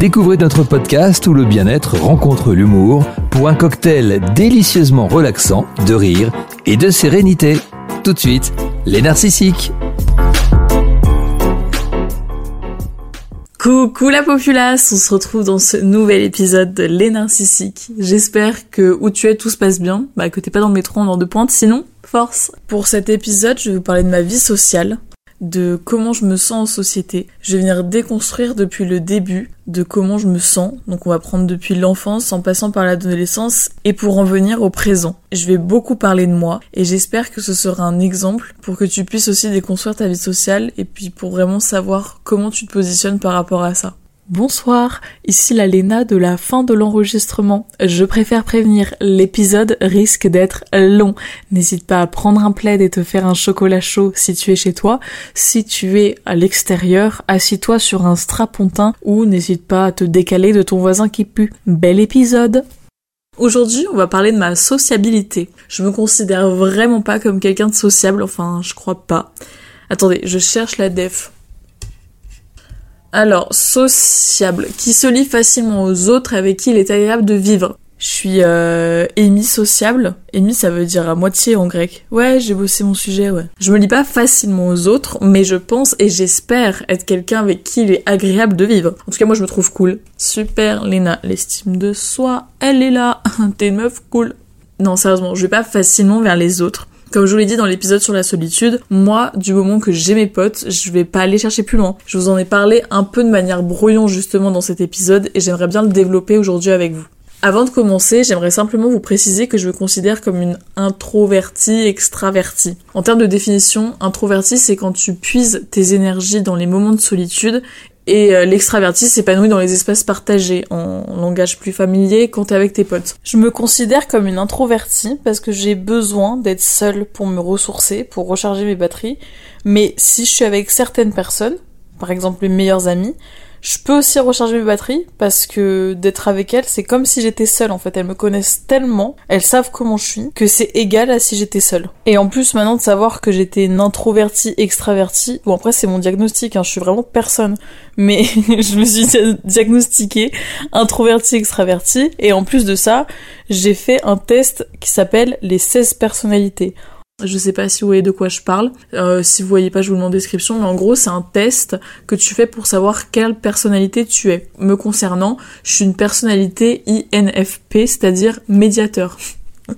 Découvrez notre podcast où le bien-être rencontre l'humour pour un cocktail délicieusement relaxant de rire et de sérénité. Tout de suite, les narcissiques. Coucou la populace, on se retrouve dans ce nouvel épisode de Les Narcissiques. J'espère que où tu es tout se passe bien, bah que t'es pas dans le métro en heure de pointe, sinon force. Pour cet épisode, je vais vous parler de ma vie sociale, de comment je me sens en société. Je vais venir déconstruire depuis le début de comment je me sens. Donc on va prendre depuis l'enfance en passant par l'adolescence et pour en venir au présent. Je vais beaucoup parler de moi et j'espère que ce sera un exemple pour que tu puisses aussi déconstruire ta vie sociale et puis pour vraiment savoir comment tu te positionnes par rapport à ça. Bonsoir, ici la Léna de la fin de l'enregistrement. Je préfère prévenir, l'épisode risque d'être long. N'hésite pas à prendre un plaid et te faire un chocolat chaud si tu es chez toi. Si tu es à l'extérieur, assis-toi sur un strapontin ou n'hésite pas à te décaler de ton voisin qui pue. Bel épisode Aujourd'hui, on va parler de ma sociabilité. Je me considère vraiment pas comme quelqu'un de sociable, enfin, je crois pas. Attendez, je cherche la def. Alors, sociable, qui se lie facilement aux autres, avec qui il est agréable de vivre. Je suis euh, sociable. Émis, ça veut dire à moitié en grec. Ouais, j'ai bossé mon sujet, ouais. Je me lis pas facilement aux autres, mais je pense et j'espère être quelqu'un avec qui il est agréable de vivre. En tout cas, moi, je me trouve cool. Super, Léna. L'estime de soi, elle est là. T'es une meuf cool. Non, sérieusement, je vais pas facilement vers les autres. Comme je vous l'ai dit dans l'épisode sur la solitude, moi, du moment que j'ai mes potes, je vais pas aller chercher plus loin. Je vous en ai parlé un peu de manière brouillon justement dans cet épisode et j'aimerais bien le développer aujourd'hui avec vous. Avant de commencer, j'aimerais simplement vous préciser que je me considère comme une introvertie extravertie. En termes de définition, introvertie, c'est quand tu puises tes énergies dans les moments de solitude et euh, l'extraverti s'épanouit dans les espaces partagés, en langage plus familier quand t'es avec tes potes. Je me considère comme une introvertie parce que j'ai besoin d'être seule pour me ressourcer, pour recharger mes batteries. Mais si je suis avec certaines personnes, par exemple mes meilleurs amis, je peux aussi recharger mes batteries parce que d'être avec elles, c'est comme si j'étais seule en fait. Elles me connaissent tellement, elles savent comment je suis, que c'est égal à si j'étais seule. Et en plus maintenant de savoir que j'étais une introvertie extravertie, bon après c'est mon diagnostic, hein, je suis vraiment personne, mais je me suis diagnostiquée introvertie extravertie et en plus de ça, j'ai fait un test qui s'appelle les 16 personnalités. Je sais pas si vous voyez de quoi je parle. Euh, si vous voyez pas, je vous le mets en description. Mais en gros, c'est un test que tu fais pour savoir quelle personnalité tu es. Me concernant, je suis une personnalité INFP, c'est-à-dire médiateur.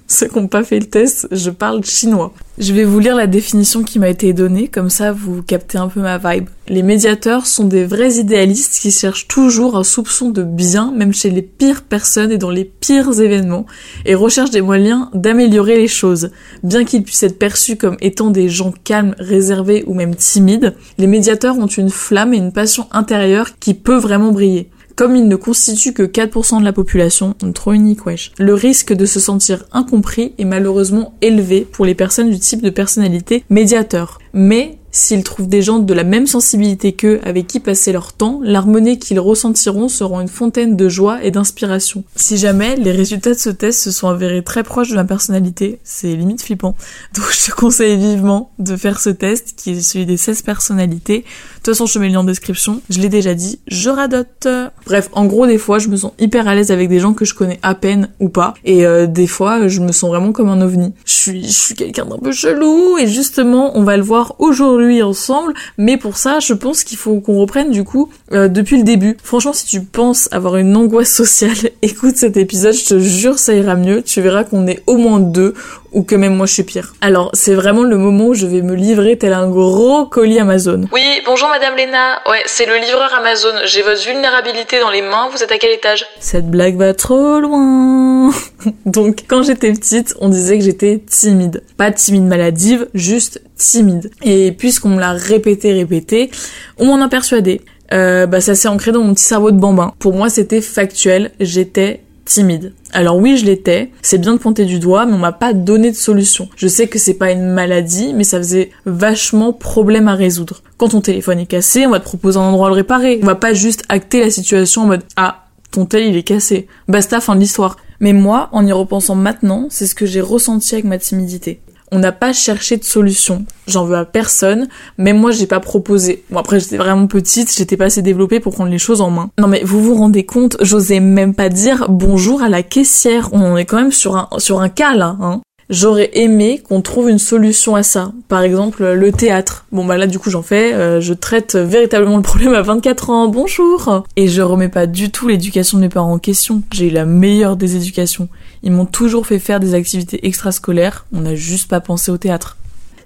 Ceux qui n'ont pas fait le test, je parle chinois. Je vais vous lire la définition qui m'a été donnée, comme ça vous captez un peu ma vibe. Les médiateurs sont des vrais idéalistes qui cherchent toujours un soupçon de bien, même chez les pires personnes et dans les pires événements, et recherchent des moyens d'améliorer les choses. Bien qu'ils puissent être perçus comme étant des gens calmes, réservés ou même timides, les médiateurs ont une flamme et une passion intérieure qui peut vraiment briller. Comme il ne constitue que 4% de la population, trop unique le risque de se sentir incompris est malheureusement élevé pour les personnes du type de personnalité médiateur. Mais S'ils trouvent des gens de la même sensibilité qu'eux avec qui passer leur temps, l'harmonie qu'ils ressentiront sera une fontaine de joie et d'inspiration. Si jamais les résultats de ce test se sont avérés très proches de ma personnalité, c'est limite flippant. Donc je te conseille vivement de faire ce test qui est celui des 16 personnalités. De toute façon, je mets le lien en description. Je l'ai déjà dit, je radote. Bref, en gros, des fois, je me sens hyper à l'aise avec des gens que je connais à peine ou pas. Et euh, des fois, je me sens vraiment comme un ovni. Je suis, je suis quelqu'un d'un peu chelou et justement, on va le voir aujourd'hui ensemble, mais pour ça, je pense qu'il faut qu'on reprenne du coup euh, depuis le début. Franchement, si tu penses avoir une angoisse sociale, écoute cet épisode, je te jure, ça ira mieux. Tu verras qu'on est au moins deux ou que même moi je suis pire. Alors, c'est vraiment le moment où je vais me livrer tel un gros colis Amazon. Oui, bonjour Madame Lena. Ouais, c'est le livreur Amazon. J'ai votre vulnérabilité dans les mains. Vous êtes à quel étage? Cette blague va trop loin. Donc, quand j'étais petite, on disait que j'étais timide. Pas timide maladive, juste timide. Et puisqu'on me l'a répété, répété, on m'en a persuadé. Euh, bah ça s'est ancré dans mon petit cerveau de bambin. Pour moi, c'était factuel. J'étais timide. Alors oui, je l'étais. C'est bien de pointer du doigt, mais on m'a pas donné de solution. Je sais que c'est pas une maladie, mais ça faisait vachement problème à résoudre. Quand ton téléphone est cassé, on va te proposer un endroit à le réparer. On va pas juste acter la situation en mode ah ton tel il est cassé. Basta, fin de l'histoire. Mais moi, en y repensant maintenant, c'est ce que j'ai ressenti avec ma timidité. On n'a pas cherché de solution. J'en veux à personne, même moi j'ai pas proposé. Bon après j'étais vraiment petite, j'étais pas assez développée pour prendre les choses en main. Non mais vous vous rendez compte, j'osais même pas dire bonjour à la caissière. On en est quand même sur un sur un cas là, hein. J'aurais aimé qu'on trouve une solution à ça. Par exemple, le théâtre. Bon bah là du coup j'en fais, euh, je traite véritablement le problème à 24 ans. Bonjour. Et je remets pas du tout l'éducation de mes parents en question. J'ai eu la meilleure des éducations. Ils m'ont toujours fait faire des activités extrascolaires. On n'a juste pas pensé au théâtre.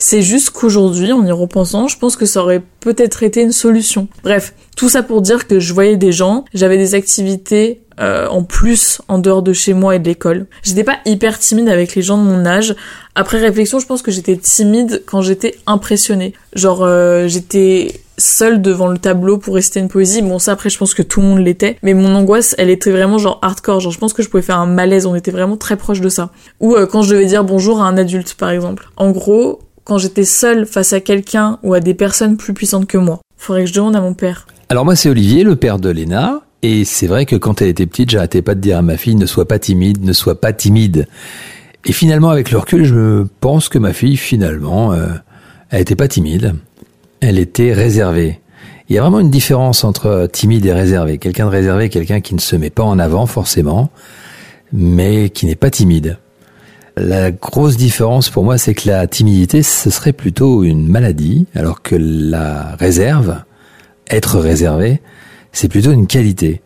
C'est juste qu'aujourd'hui, en y repensant, je pense que ça aurait peut-être été une solution. Bref, tout ça pour dire que je voyais des gens, j'avais des activités euh, en plus en dehors de chez moi et de l'école. J'étais pas hyper timide avec les gens de mon âge. Après réflexion, je pense que j'étais timide quand j'étais impressionnée. Genre euh, j'étais seule devant le tableau pour réciter une poésie. Bon ça après je pense que tout le monde l'était, mais mon angoisse elle était vraiment genre hardcore. Genre je pense que je pouvais faire un malaise. On était vraiment très proche de ça. Ou euh, quand je devais dire bonjour à un adulte par exemple. En gros, quand j'étais seule face à quelqu'un ou à des personnes plus puissantes que moi. Faudrait que je demande à mon père. Alors moi c'est Olivier, le père de Léna. Et c'est vrai que quand elle était petite, j'arrêtais pas de dire à ma fille ne sois pas timide, ne sois pas timide. Et finalement, avec le recul, je pense que ma fille, finalement, euh, elle était pas timide. Elle était réservée. Il y a vraiment une différence entre timide et réservé. Quelqu'un de réservé, quelqu'un qui ne se met pas en avant forcément, mais qui n'est pas timide. La grosse différence pour moi, c'est que la timidité, ce serait plutôt une maladie, alors que la réserve, être réservé, c'est plutôt une qualité.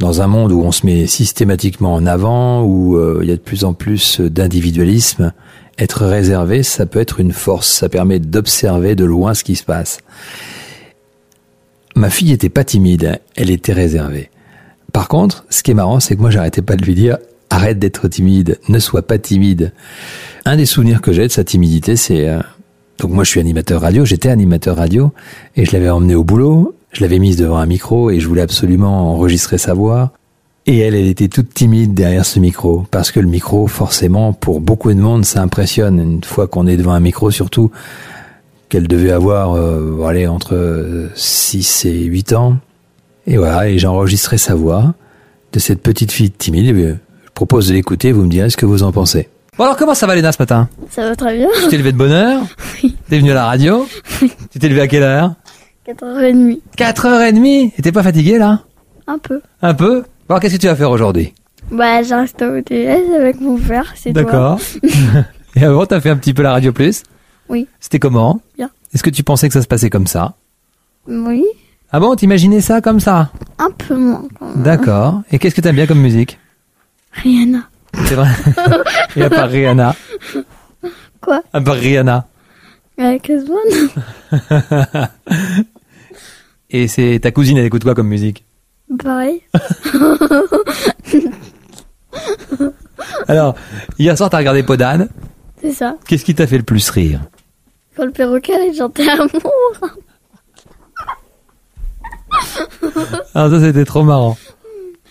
Dans un monde où on se met systématiquement en avant, où euh, il y a de plus en plus d'individualisme, être réservé, ça peut être une force, ça permet d'observer de loin ce qui se passe. Ma fille était pas timide, elle était réservée. Par contre, ce qui est marrant, c'est que moi j'arrêtais pas de lui dire arrête d'être timide, ne sois pas timide. Un des souvenirs que j'ai de sa timidité, c'est euh, donc moi je suis animateur radio, j'étais animateur radio et je l'avais emmené au boulot je l'avais mise devant un micro et je voulais absolument enregistrer sa voix. Et elle, elle était toute timide derrière ce micro, parce que le micro, forcément, pour beaucoup de monde, ça impressionne. Une fois qu'on est devant un micro, surtout, qu'elle devait avoir, euh, allez, entre 6 et 8 ans. Et voilà, et j'ai enregistré sa voix de cette petite fille timide. Je propose de l'écouter, vous me direz ce que vous en pensez. Bon alors, comment ça va Léna ce matin? Ça va très bien. Tu t'es levé de bonne heure? Oui. T'es venu à la radio? Oui. Tu t'es levé à quelle heure? 4h30. 4h30 Et t'es pas fatigué là? Un peu. Un peu? Bon, qu'est-ce que tu vas faire aujourd'hui? Bah, j'ai resté au TS avec mon père, c'est toi. D'accord. Et avant, t'as fait un petit peu la Radio Plus? Oui. C'était comment? Bien. Est-ce que tu pensais que ça se passait comme ça? Oui. Ah bon, t'imaginais ça comme ça? Un peu moins quand même. D'accord. Et qu'est-ce que t'aimes bien comme musique? Rihanna. C'est vrai Et à part Rihanna Quoi? À part Rihanna Avec Osborne Et c'est ta cousine, elle écoute quoi comme musique? Pareil. Alors, hier soir, t'as regardé Podane. C'est ça. Qu'est-ce qui t'a fait le plus rire? Quand le perroquet allait chanter amour. Ah, ça, c'était trop marrant.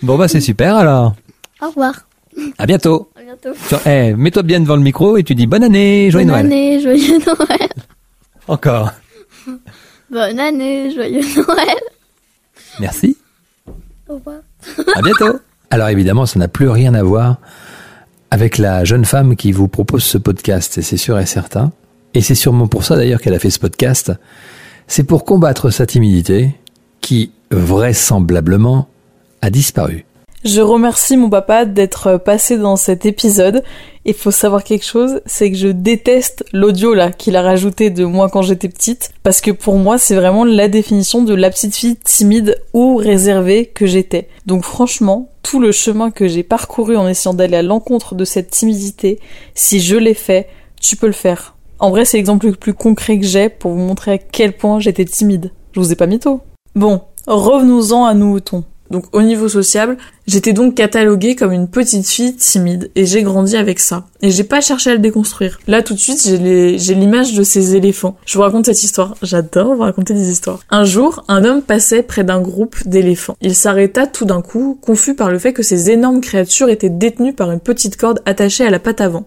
Bon, bah, c'est super alors. Au revoir. À bientôt. À bientôt. Tiens, Eh, mets-toi bien devant le micro et tu dis bonne année, joyeux Bonne Noël. année, joyeux Noël. Encore. Bonne année, joyeux Noël. Merci. Au revoir. À bientôt. Alors évidemment, ça n'a plus rien à voir avec la jeune femme qui vous propose ce podcast, et c'est sûr et certain. Et c'est sûrement pour ça d'ailleurs qu'elle a fait ce podcast. C'est pour combattre sa timidité qui, vraisemblablement, a disparu. Je remercie mon papa d'être passé dans cet épisode. Il faut savoir quelque chose, c'est que je déteste l'audio là qu'il a rajouté de moi quand j'étais petite, parce que pour moi c'est vraiment la définition de la petite fille timide ou réservée que j'étais. Donc franchement, tout le chemin que j'ai parcouru en essayant d'aller à l'encontre de cette timidité, si je l'ai fait, tu peux le faire. En vrai, c'est l'exemple le plus concret que j'ai pour vous montrer à quel point j'étais timide. Je vous ai pas mytho. Bon, revenons-en à nos moutons. Donc au niveau sociable, j'étais donc cataloguée comme une petite fille timide et j'ai grandi avec ça. Et j'ai pas cherché à le déconstruire. Là tout de suite, j'ai l'image de ces éléphants. Je vous raconte cette histoire. J'adore vous raconter des histoires. Un jour, un homme passait près d'un groupe d'éléphants. Il s'arrêta tout d'un coup, confus par le fait que ces énormes créatures étaient détenues par une petite corde attachée à la patte avant.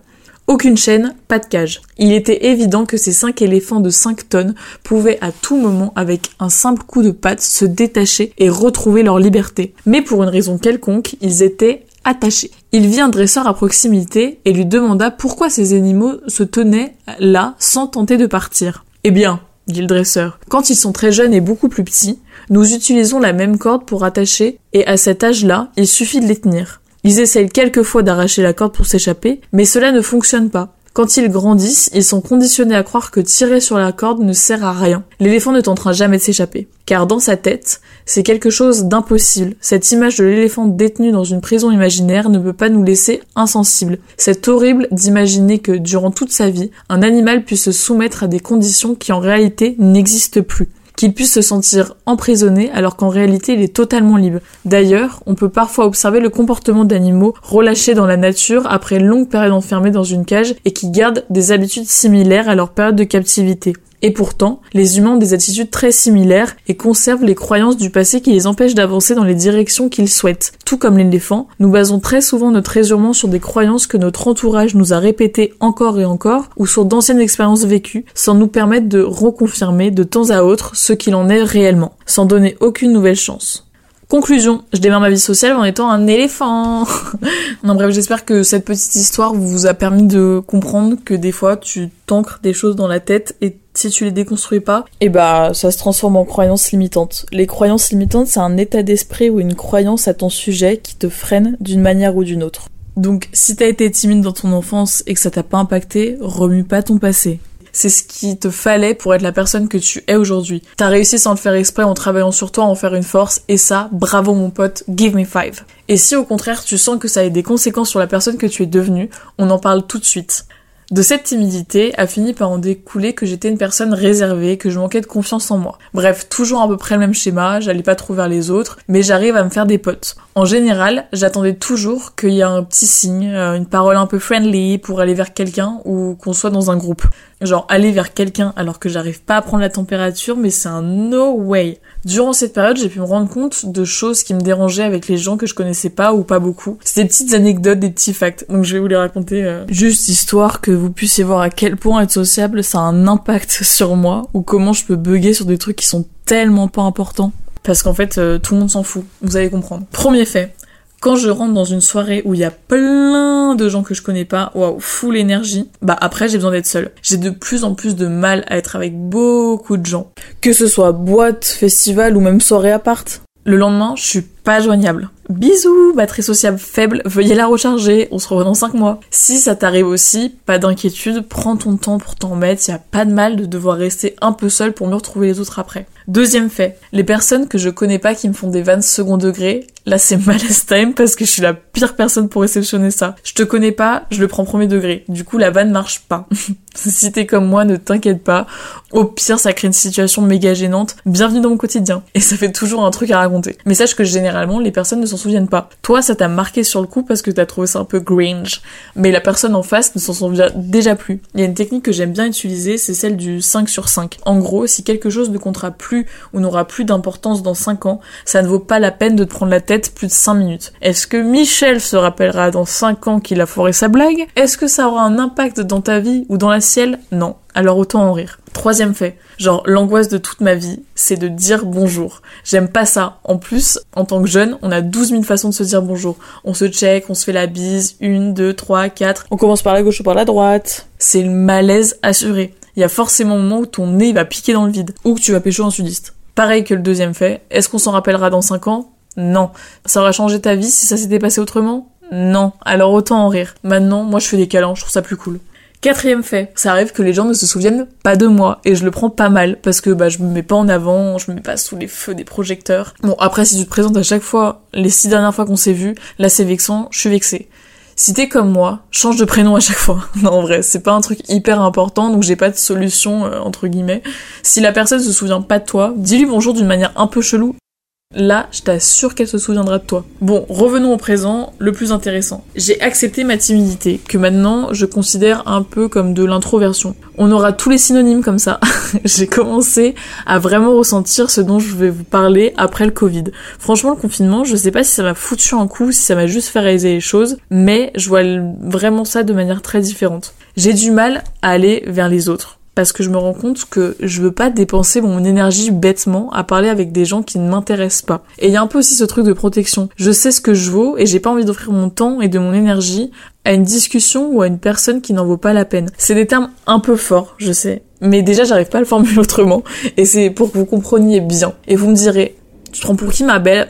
Aucune chaîne, pas de cage. Il était évident que ces cinq éléphants de 5 tonnes pouvaient à tout moment, avec un simple coup de patte, se détacher et retrouver leur liberté. Mais pour une raison quelconque, ils étaient attachés. Il vit un dresseur à proximité et lui demanda pourquoi ces animaux se tenaient là sans tenter de partir. Eh bien, dit le dresseur, quand ils sont très jeunes et beaucoup plus petits, nous utilisons la même corde pour attacher et à cet âge-là, il suffit de les tenir. Ils essayent quelquefois d'arracher la corde pour s'échapper, mais cela ne fonctionne pas. Quand ils grandissent, ils sont conditionnés à croire que tirer sur la corde ne sert à rien. L'éléphant ne tentera jamais de s'échapper. Car dans sa tête, c'est quelque chose d'impossible. Cette image de l'éléphant détenu dans une prison imaginaire ne peut pas nous laisser insensibles. C'est horrible d'imaginer que, durant toute sa vie, un animal puisse se soumettre à des conditions qui en réalité n'existent plus qu'il puisse se sentir emprisonné alors qu'en réalité il est totalement libre. D'ailleurs, on peut parfois observer le comportement d'animaux relâchés dans la nature après une longue période enfermés dans une cage et qui gardent des habitudes similaires à leur période de captivité. Et pourtant, les humains ont des attitudes très similaires et conservent les croyances du passé qui les empêchent d'avancer dans les directions qu'ils souhaitent. Tout comme l'éléphant, nous basons très souvent notre raisonnement sur des croyances que notre entourage nous a répétées encore et encore ou sur d'anciennes expériences vécues sans nous permettre de reconfirmer de temps à autre ce qu'il en est réellement, sans donner aucune nouvelle chance. Conclusion, je démarre ma vie sociale en étant un éléphant. non bref, j'espère que cette petite histoire vous a permis de comprendre que des fois tu t'ancres des choses dans la tête et si tu les déconstruis pas, et eh bah ça se transforme en croyances limitantes. Les croyances limitantes, c'est un état d'esprit ou une croyance à ton sujet qui te freine d'une manière ou d'une autre. Donc si t'as été timide dans ton enfance et que ça t'a pas impacté, remue pas ton passé c'est ce qui te fallait pour être la personne que tu es aujourd'hui. T'as réussi sans le faire exprès en travaillant sur toi, en faire une force, et ça, bravo mon pote, give me five. Et si au contraire tu sens que ça a des conséquences sur la personne que tu es devenue, on en parle tout de suite. De cette timidité a fini par en découler que j'étais une personne réservée, que je manquais de confiance en moi. Bref, toujours à peu près le même schéma, j'allais pas trop vers les autres, mais j'arrive à me faire des potes. En général, j'attendais toujours qu'il y ait un petit signe, euh, une parole un peu friendly pour aller vers quelqu'un ou qu'on soit dans un groupe. Genre aller vers quelqu'un alors que j'arrive pas à prendre la température, mais c'est un no way. Durant cette période, j'ai pu me rendre compte de choses qui me dérangeaient avec les gens que je connaissais pas ou pas beaucoup. C'est des petites anecdotes, des petits facts. Donc je vais vous les raconter euh, juste histoire que vous puissiez voir à quel point être sociable ça a un impact sur moi ou comment je peux bugger sur des trucs qui sont tellement pas importants. Parce qu'en fait, euh, tout le monde s'en fout. Vous allez comprendre. Premier fait, quand je rentre dans une soirée où il y a plein de gens que je connais pas, waouh, full énergie, bah après j'ai besoin d'être seule. J'ai de plus en plus de mal à être avec beaucoup de gens. Que ce soit boîte, festival ou même soirée appart. Le lendemain, je suis pas joignable. Bisous, batterie sociable faible, veuillez la recharger, on se revoit dans 5 mois. Si ça t'arrive aussi, pas d'inquiétude, prends ton temps pour t'en mettre, y a pas de mal de devoir rester un peu seul pour me retrouver les autres après. Deuxième fait, les personnes que je connais pas qui me font des vannes second degré, là c'est malaise time parce que je suis la pire personne pour réceptionner ça. Je te connais pas, je le prends premier degré. Du coup la vanne marche pas. si t'es comme moi, ne t'inquiète pas. Au pire, ça crée une situation méga gênante. Bienvenue dans mon quotidien. Et ça fait toujours un truc à raconter. Mais sache que généralement, les personnes ne s'en souviennent pas. Toi, ça t'a marqué sur le coup parce que t'as trouvé ça un peu gringe. Mais la personne en face ne s'en souvient déjà plus. Il y a une technique que j'aime bien utiliser, c'est celle du 5 sur 5. En gros, si quelque chose ne comptera plus ou n'aura plus d'importance dans 5 ans, ça ne vaut pas la peine de te prendre la tête plus de 5 minutes. Est-ce que Michel se rappellera dans 5 ans qu'il a foiré sa blague? Est-ce que ça aura un impact dans ta vie ou dans la ciel Non alors autant en rire. Troisième fait, genre l'angoisse de toute ma vie, c'est de dire bonjour. J'aime pas ça. En plus, en tant que jeune, on a 12 000 façons de se dire bonjour. On se check, on se fait la bise, une, deux, trois, quatre. On commence par la gauche ou par la droite. C'est le malaise assuré. Il y a forcément un moment où ton nez va piquer dans le vide, ou que tu vas pécho un sudiste. Pareil que le deuxième fait, est-ce qu'on s'en rappellera dans 5 ans? Non. Ça aura changé ta vie si ça s'était passé autrement? Non. Alors autant en rire. Maintenant, moi je fais des câlins, je trouve ça plus cool. Quatrième fait, ça arrive que les gens ne se souviennent pas de moi et je le prends pas mal parce que bah je me mets pas en avant, je me mets pas sous les feux des projecteurs. Bon après si tu te présentes à chaque fois, les six dernières fois qu'on s'est vu, là c'est vexant, je suis vexée. Si t'es comme moi, change de prénom à chaque fois. non, en vrai, c'est pas un truc hyper important, donc j'ai pas de solution, euh, entre guillemets. Si la personne se souvient pas de toi, dis-lui bonjour d'une manière un peu chelou Là, je t'assure qu'elle se souviendra de toi. Bon, revenons au présent, le plus intéressant. J'ai accepté ma timidité, que maintenant je considère un peu comme de l'introversion. On aura tous les synonymes comme ça. J'ai commencé à vraiment ressentir ce dont je vais vous parler après le Covid. Franchement, le confinement, je sais pas si ça m'a foutu un coup, si ça m'a juste fait réaliser les choses, mais je vois vraiment ça de manière très différente. J'ai du mal à aller vers les autres parce que je me rends compte que je veux pas dépenser mon énergie bêtement à parler avec des gens qui ne m'intéressent pas. Et il y a un peu aussi ce truc de protection. Je sais ce que je vaux et j'ai pas envie d'offrir mon temps et de mon énergie à une discussion ou à une personne qui n'en vaut pas la peine. C'est des termes un peu forts, je sais. Mais déjà, j'arrive pas à le formuler autrement. Et c'est pour que vous compreniez bien. Et vous me direz, tu te prends pour qui ma belle?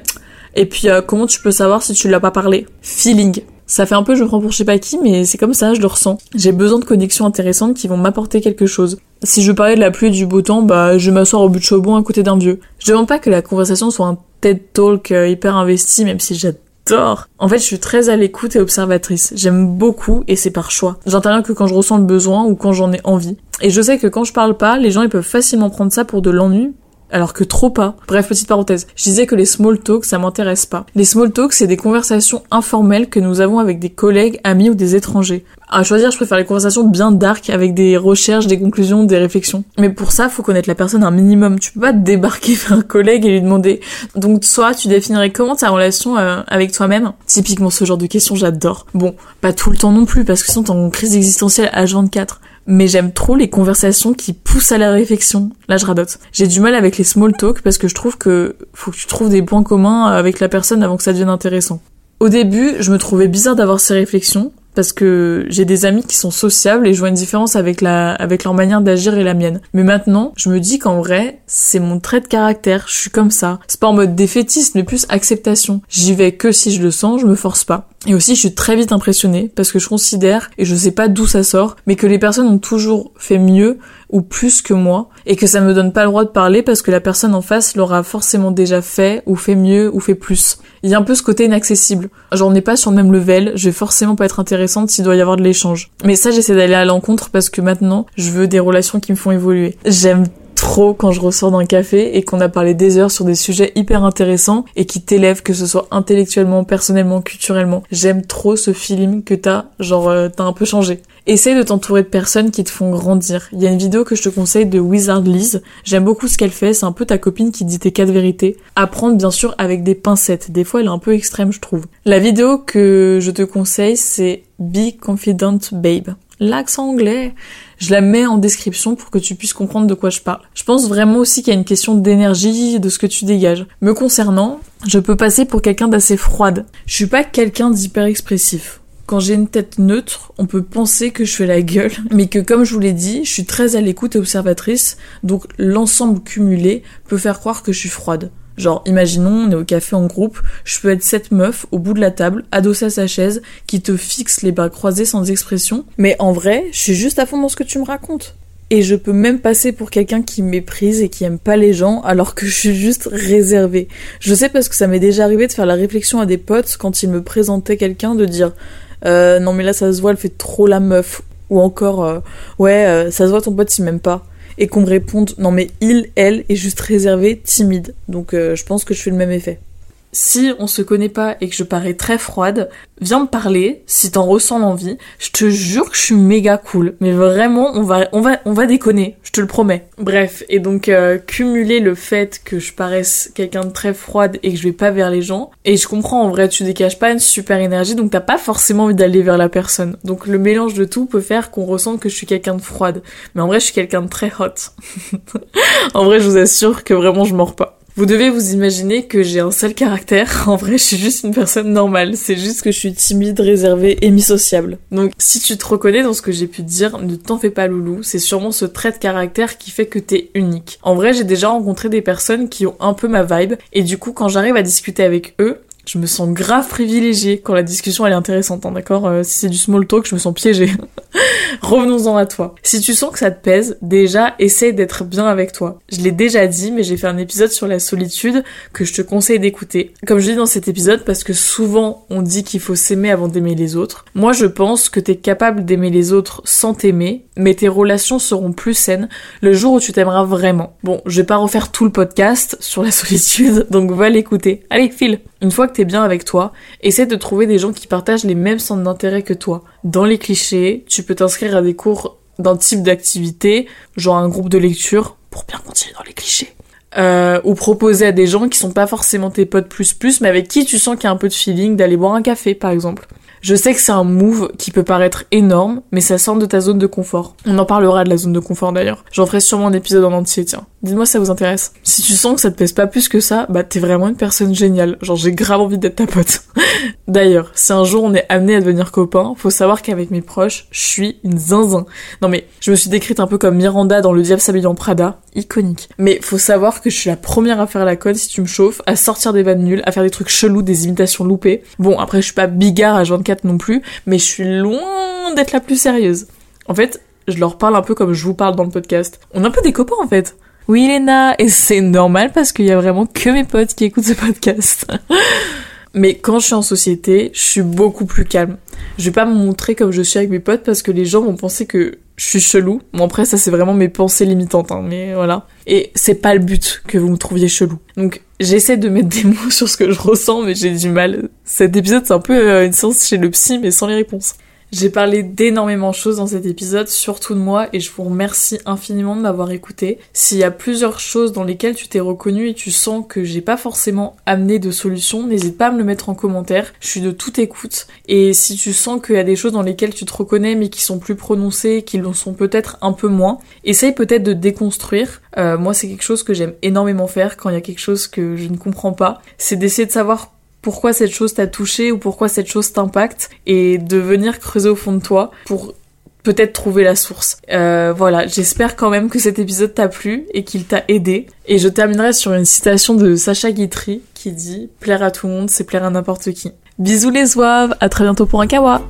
Et puis, euh, comment tu peux savoir si tu l'as pas parlé? Feeling. Ça fait un peu je prends pour je sais pas qui, mais c'est comme ça, je le ressens. J'ai besoin de connexions intéressantes qui vont m'apporter quelque chose. Si je parlais de la pluie et du beau temps, bah je m'assois au but de Chaubon à côté d'un vieux. Je demande pas que la conversation soit un TED Talk euh, hyper investi, même si j'adore. En fait, je suis très à l'écoute et observatrice. J'aime beaucoup et c'est par choix. J'interviens que quand je ressens le besoin ou quand j'en ai envie. Et je sais que quand je parle pas, les gens ils peuvent facilement prendre ça pour de l'ennui alors que trop pas. Bref, petite parenthèse. Je disais que les small talks, ça m'intéresse pas. Les small talks, c'est des conversations informelles que nous avons avec des collègues, amis ou des étrangers. À choisir, je préfère les conversations bien dark avec des recherches, des conclusions, des réflexions. Mais pour ça, faut connaître la personne un minimum. Tu peux pas débarquer vers un collègue et lui demander. Donc, soit tu définirais comment ta relation euh, avec toi-même? Typiquement, ce genre de questions, j'adore. Bon, pas tout le temps non plus, parce que sinon t'es en crise existentielle à 24 mais j'aime trop les conversations qui poussent à la réflexion. Là, je radote. J'ai du mal avec les small talk parce que je trouve que faut que tu trouves des points communs avec la personne avant que ça devienne intéressant. Au début, je me trouvais bizarre d'avoir ces réflexions, parce que j'ai des amis qui sont sociables et je vois une différence avec leur manière d'agir et la mienne. Mais maintenant, je me dis qu'en vrai, c'est mon trait de caractère, je suis comme ça. C'est pas en mode défaitiste, mais plus acceptation. J'y vais que si je le sens, je me force pas. Et aussi, je suis très vite impressionnée parce que je considère, et je sais pas d'où ça sort, mais que les personnes ont toujours fait mieux ou plus que moi, et que ça me donne pas le droit de parler parce que la personne en face l'aura forcément déjà fait, ou fait mieux, ou fait plus. Il y a un peu ce côté inaccessible. Genre, on n'est pas sur le même level, je vais forcément pas être intéressante s'il doit y avoir de l'échange. Mais ça, j'essaie d'aller à l'encontre parce que maintenant, je veux des relations qui me font évoluer. J'aime trop quand je ressors d'un café et qu'on a parlé des heures sur des sujets hyper intéressants et qui t'élèvent, que ce soit intellectuellement, personnellement, culturellement. J'aime trop ce feeling que t'as, genre euh, t'as un peu changé. Essaye de t'entourer de personnes qui te font grandir. Il y a une vidéo que je te conseille de Wizard Liz. J'aime beaucoup ce qu'elle fait. C'est un peu ta copine qui dit tes quatre vérités. Apprendre bien sûr avec des pincettes. Des fois elle est un peu extrême je trouve. La vidéo que je te conseille c'est Be Confident Babe. L'accent anglais. Je la mets en description pour que tu puisses comprendre de quoi je parle. Je pense vraiment aussi qu'il y a une question d'énergie, de ce que tu dégages. Me concernant, je peux passer pour quelqu'un d'assez froide. Je suis pas quelqu'un d'hyper expressif. Quand j'ai une tête neutre, on peut penser que je fais la gueule, mais que comme je vous l'ai dit, je suis très à l'écoute et observatrice, donc l'ensemble cumulé peut faire croire que je suis froide. Genre, imaginons, on est au café en groupe, je peux être cette meuf au bout de la table, adossée à sa chaise, qui te fixe les bras croisés sans expression. Mais en vrai, je suis juste à fond dans ce que tu me racontes. Et je peux même passer pour quelqu'un qui méprise et qui aime pas les gens alors que je suis juste réservée. Je sais parce que ça m'est déjà arrivé de faire la réflexion à des potes quand ils me présentaient quelqu'un de dire euh, non mais là ça se voit elle fait trop la meuf ou encore euh, ouais euh, ça se voit ton pote il m'aime pas et qu'on me réponde non mais il, elle est juste réservé, timide. Donc euh, je pense que je fais le même effet. Si on se connaît pas et que je parais très froide, viens me parler si t'en ressens l'envie. Je te jure que je suis méga cool. Mais vraiment, on va, on va, on va déconner. Je te le promets. Bref. Et donc, euh, cumuler le fait que je paraisse quelqu'un de très froide et que je vais pas vers les gens. Et je comprends, en vrai, tu dégages pas une super énergie, donc t'as pas forcément envie d'aller vers la personne. Donc, le mélange de tout peut faire qu'on ressente que je suis quelqu'un de froide. Mais en vrai, je suis quelqu'un de très hot. en vrai, je vous assure que vraiment, je mords pas. Vous devez vous imaginer que j'ai un seul caractère. En vrai, je suis juste une personne normale. C'est juste que je suis timide, réservée et mi-sociable. Donc, si tu te reconnais dans ce que j'ai pu te dire, ne t'en fais pas loulou. C'est sûrement ce trait de caractère qui fait que t'es unique. En vrai, j'ai déjà rencontré des personnes qui ont un peu ma vibe. Et du coup, quand j'arrive à discuter avec eux, je me sens grave privilégiée quand la discussion elle est intéressante, hein, d'accord? Euh, Si c'est du small talk, je me sens piégée. Revenons-en à toi. Si tu sens que ça te pèse, déjà essaye d'être bien avec toi. Je l'ai déjà dit, mais j'ai fait un épisode sur la solitude que je te conseille d'écouter. Comme je dis dans cet épisode, parce que souvent on dit qu'il faut s'aimer avant d'aimer les autres. Moi je pense que t'es capable d'aimer les autres sans t'aimer, mais tes relations seront plus saines le jour où tu t'aimeras vraiment. Bon, je vais pas refaire tout le podcast sur la solitude, donc va l'écouter. Allez, file une fois que t'es bien avec toi, essaie de trouver des gens qui partagent les mêmes centres d'intérêt que toi. Dans les clichés, tu peux t'inscrire à des cours d'un type d'activité, genre un groupe de lecture, pour bien continuer dans les clichés. Euh, ou proposer à des gens qui sont pas forcément tes potes plus plus, mais avec qui tu sens qu'il y a un peu de feeling d'aller boire un café par exemple. Je sais que c'est un move qui peut paraître énorme, mais ça sort de ta zone de confort. On en parlera de la zone de confort d'ailleurs. J'en ferai sûrement un épisode en entier, tiens. Dites-moi si ça vous intéresse. Si tu sens que ça te pèse pas plus que ça, bah t'es vraiment une personne géniale. Genre j'ai grave envie d'être ta pote. d'ailleurs, si un jour on est amené à devenir copains, faut savoir qu'avec mes proches, je suis une zinzin. Non mais, je me suis décrite un peu comme Miranda dans Le Diable s'habille Prada, iconique. Mais faut savoir que je suis la première à faire la conne si tu me chauffes, à sortir des vannes nulles, à faire des trucs chelous, des imitations loupées. Bon, après je suis pas bigard à 24 non plus, mais je suis loin d'être la plus sérieuse. En fait, je leur parle un peu comme je vous parle dans le podcast. On est un peu des copains en fait. Oui, Léna, et c'est normal parce qu'il y a vraiment que mes potes qui écoutent ce podcast. Mais quand je suis en société, je suis beaucoup plus calme. Je vais pas me montrer comme je suis avec mes potes parce que les gens vont penser que je suis chelou. Bon après ça c'est vraiment mes pensées limitantes, hein, mais voilà. Et c'est pas le but que vous me trouviez chelou. Donc j'essaie de mettre des mots sur ce que je ressens, mais j'ai du mal. Cet épisode c'est un peu euh, une séance chez le psy, mais sans les réponses. J'ai parlé d'énormément de choses dans cet épisode, surtout de moi, et je vous remercie infiniment de m'avoir écouté. S'il y a plusieurs choses dans lesquelles tu t'es reconnu et tu sens que j'ai pas forcément amené de solution, n'hésite pas à me le mettre en commentaire. Je suis de toute écoute. Et si tu sens qu'il y a des choses dans lesquelles tu te reconnais mais qui sont plus prononcées, qui le sont peut-être un peu moins, essaye peut-être de déconstruire. Euh, moi, c'est quelque chose que j'aime énormément faire quand il y a quelque chose que je ne comprends pas. C'est d'essayer de savoir pourquoi cette chose t'a touché ou pourquoi cette chose t'impacte et de venir creuser au fond de toi pour peut-être trouver la source. Euh, voilà, j'espère quand même que cet épisode t'a plu et qu'il t'a aidé. Et je terminerai sur une citation de Sacha Guitry qui dit « Plaire à tout le monde, c'est plaire à n'importe qui ». Bisous les zouaves, à très bientôt pour un kawa